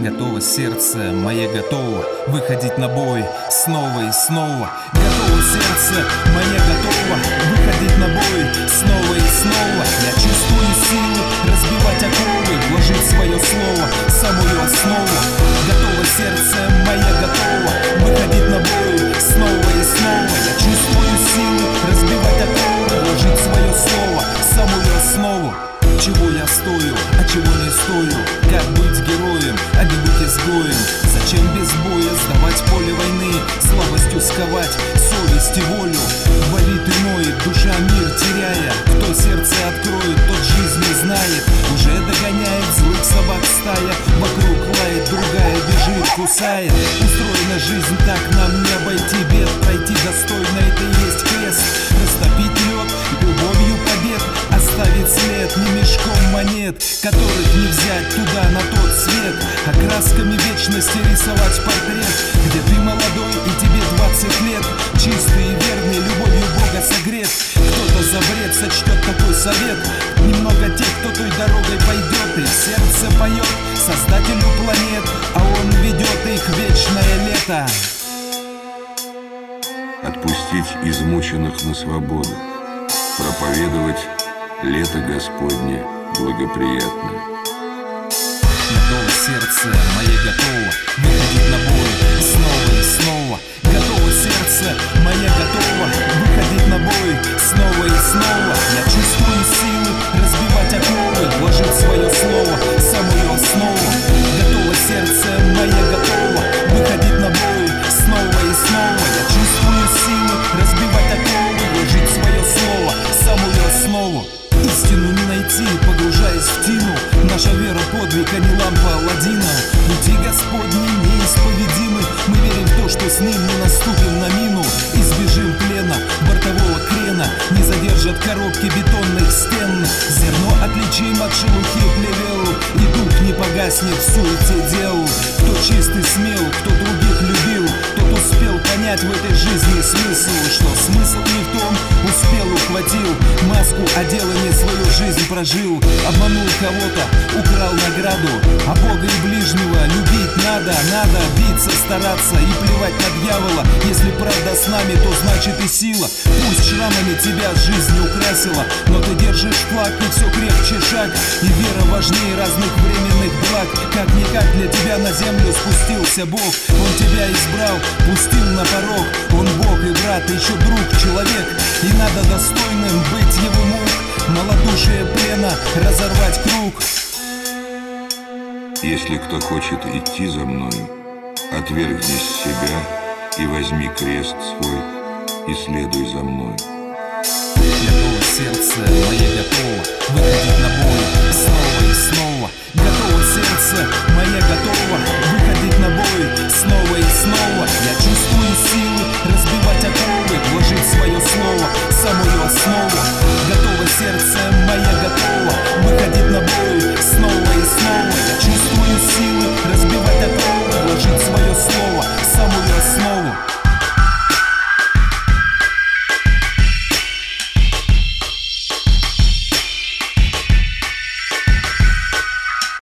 Готово сердце мое готово Выходить на бой. Снова и снова. Готово сердце мое готово Выходить на бой. Снова и снова. Я чувствую силу разбивать оковы Вложить свое слово, самую основу. Готово сердце мое готово Выходить на бой. Снова и снова. Я чувствую силу разбивать оковы Вложить свое слово, самую основу. Чего я стою, а чего не стою изгоем Зачем без боя сдавать поле войны? Слабостью сковать совесть и волю. Болит и ноет, душа мир теряя. Кто сердце откроет, тот жизнь не знает Уже догоняет злых собак стая. Вокруг лает, другая бежит, кусает. Устроена жизнь так, нам не обойти бед. Пройти достойно, это и есть крест тот свет А красками вечности рисовать портрет Где ты молодой и тебе 20 лет Чистый и верный, любовью Бога согрет. Кто-то за бред сочтет такой совет Немного тех, кто той дорогой пойдет И сердце поет Создателю планет А он ведет их вечное лето. Отпустить измученных на свободу Проповедовать лето Господне благоприятное. Готово сердце мое готово. Выходить на бой снова и снова. Готово сердце мое готово. Выходить на бой снова и снова. Я чувствую силы а не лампа Аладдина Пути Господни неисповедимы. Мы верим в то, что с ним не наступим на мину Избежим плена, бортового крена. Не задержат коробки бетонных стен. Зерно отличим от шелухи плевел. И дух не погаснет в суете дел. Кто чист и смел, кто других любил Тот успел понять в этой жизни смысл. Что смысл не в том, Маску одел и не свою жизнь прожил Обманул кого-то, украл награду. А Бога и ближнего любить надо Надо биться, стараться и плевать на дьявола. Если правда с нами, то значит и сила. Пусть шрамами тебя жизнь украсила Но ты держишь флаг и все крепче шаг. И вера важнее разных временных благ. Как-никак для тебя на землю спустился Бог. Он тебя избрал, пустил на порог. Он Бог и брат, еще друг, человек. И надо достойным разорвать круг Если кто хочет идти за мною, отвергнись себя и возьми крест свой и следуй за мною. Готово сердце мое готово Выходить